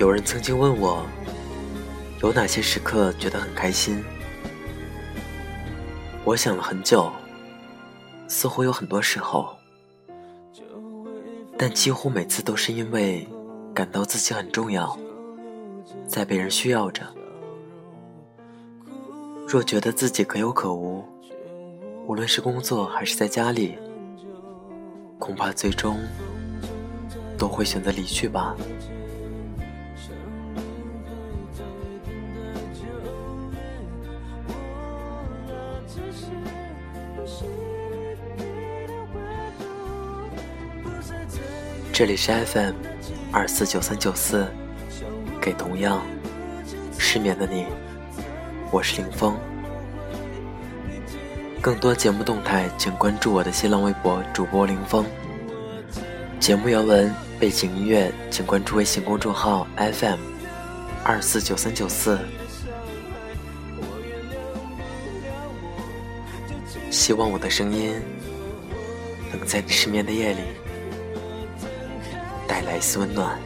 有人曾经问我，有哪些时刻觉得很开心？我想了很久，似乎有很多时候，但几乎每次都是因为感到自己很重要，在被人需要着。若觉得自己可有可无，无论是工作还是在家里，恐怕最终都会选择离去吧。这里是 FM 二四九三九四，给同样失眠的你，我是林峰。更多节目动态，请关注我的新浪微博主播林峰。节目原文、背景音乐，请关注微信公众号 FM 二四九三九四。希望我的声音能在你失眠的夜里带来一丝温暖。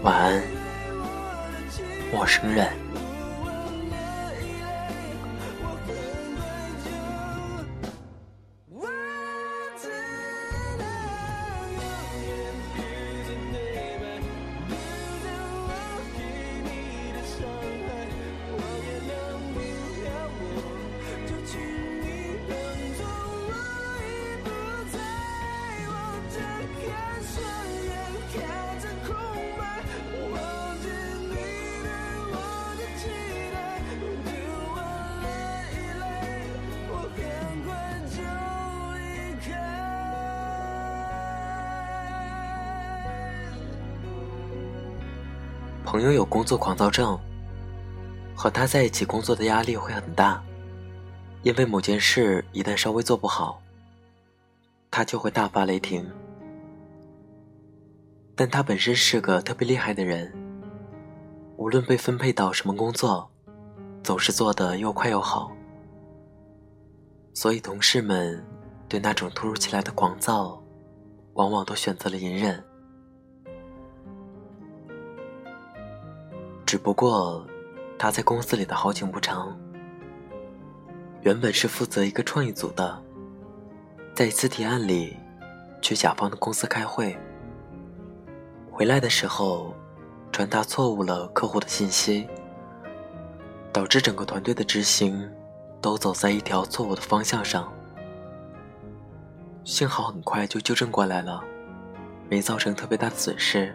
晚安，陌生人。朋友有工作狂躁症，和他在一起工作的压力会很大，因为某件事一旦稍微做不好，他就会大发雷霆。但他本身是个特别厉害的人，无论被分配到什么工作，总是做得又快又好，所以同事们对那种突如其来的狂躁，往往都选择了隐忍。只不过，他在公司里的好景不长。原本是负责一个创意组的，在一次提案里，去甲方的公司开会。回来的时候，传达错误了客户的信息，导致整个团队的执行都走在一条错误的方向上。幸好很快就纠正过来了，没造成特别大的损失。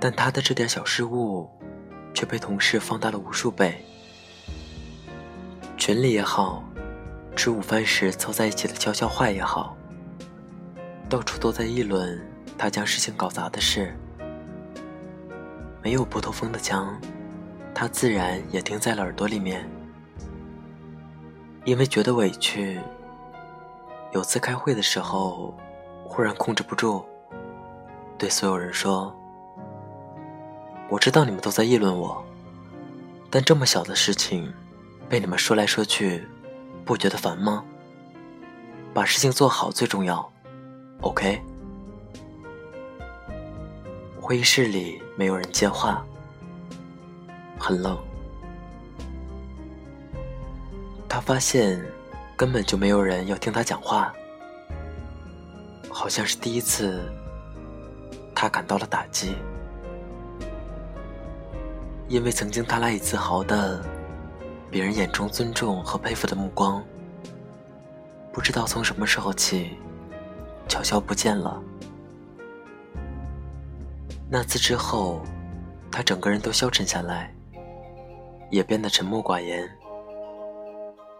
但他的这点小失误，却被同事放大了无数倍。群里也好，吃午饭时凑在一起的悄悄话也好，到处都在议论他将事情搞砸的事。没有不透风的墙，他自然也听在了耳朵里面。因为觉得委屈，有次开会的时候，忽然控制不住，对所有人说。我知道你们都在议论我，但这么小的事情，被你们说来说去，不觉得烦吗？把事情做好最重要，OK。会议室里没有人接话，很冷。他发现根本就没有人要听他讲话，好像是第一次，他感到了打击。因为曾经他赖以自豪的别人眼中尊重和佩服的目光，不知道从什么时候起悄悄不见了。那次之后，他整个人都消沉下来，也变得沉默寡言，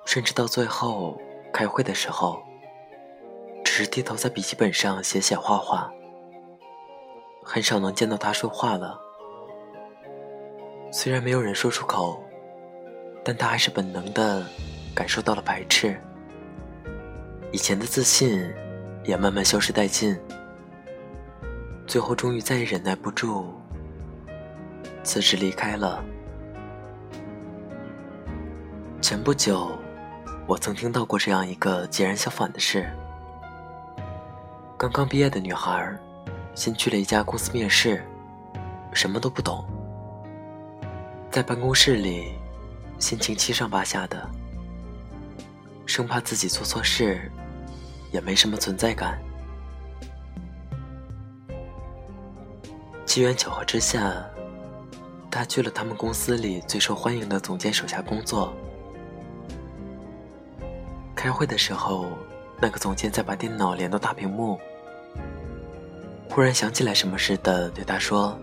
甚至到最后开会的时候，只是低头在笔记本上写写画画，很少能见到他说话了。虽然没有人说出口，但他还是本能的感受到了排斥。以前的自信也慢慢消失殆尽，最后终于再也忍耐不住，辞职离开了。前不久，我曾听到过这样一个截然相反的事：刚刚毕业的女孩，先去了一家公司面试，什么都不懂。在办公室里，心情七上八下的，生怕自己做错事，也没什么存在感。机缘巧合之下，他去了他们公司里最受欢迎的总监手下工作。开会的时候，那个总监在把电脑连到大屏幕，忽然想起来什么似的，对他说。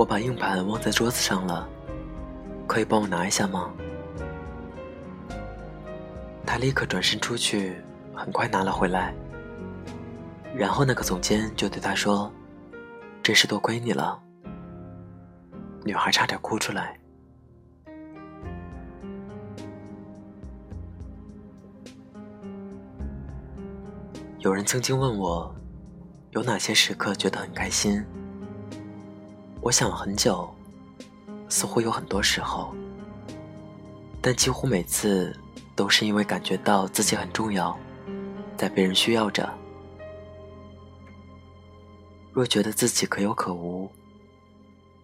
我把硬盘忘在桌子上了，可以帮我拿一下吗？他立刻转身出去，很快拿了回来。然后那个总监就对他说：“真是多亏你了。”女孩差点哭出来。有人曾经问我，有哪些时刻觉得很开心？我想了很久，似乎有很多时候，但几乎每次都是因为感觉到自己很重要，在被人需要着。若觉得自己可有可无，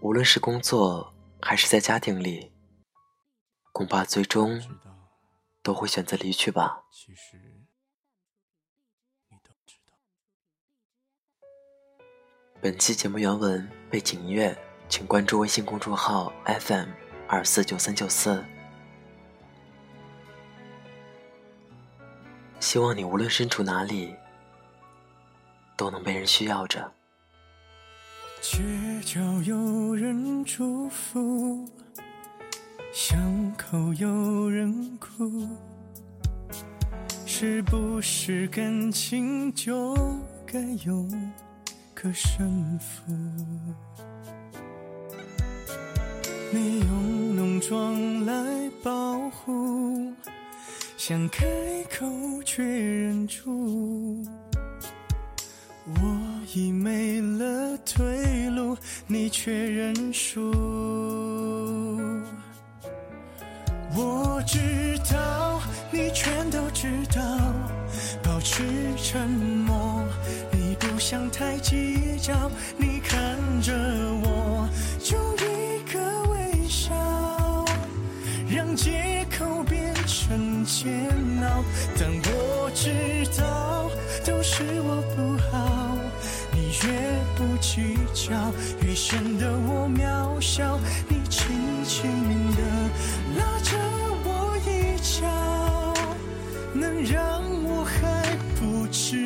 无论是工作还是在家庭里，恐怕最终都会选择离去吧。本期节目原文背景音乐，请关注微信公众号 FM 二四九三九四。希望你无论身处哪里，都能被人需要着。街角有人祝福，巷口有人哭，是不是感情就该有？个胜负，你用浓妆来保护，想开口却忍住。我已没了退路，你却认输。我知道，你全都知道，保持沉默。想太计较，你看着我，就一个微笑，让借口变成煎熬。但我知道，都是我不好，你越不计较，越显得我渺小。你轻轻地拉着我一脚，能让我还不知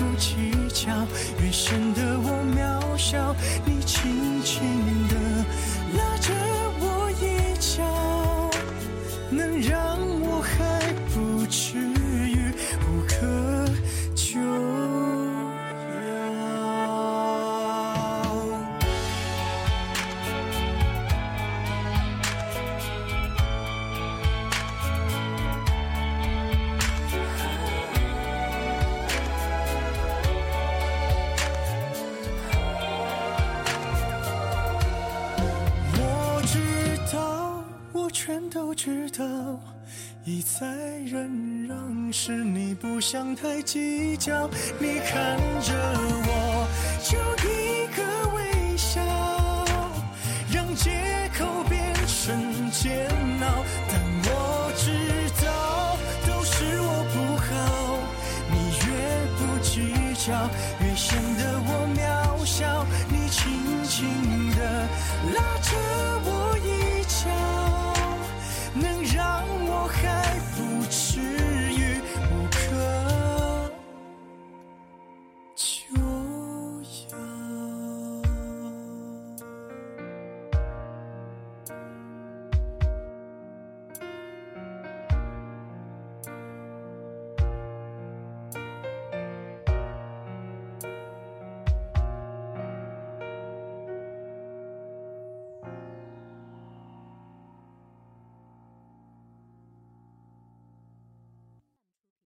不计较，越显得我渺小。你轻轻的知道，一再忍让是你不想太计较。你看着我，就一个微笑，让借口变成煎熬。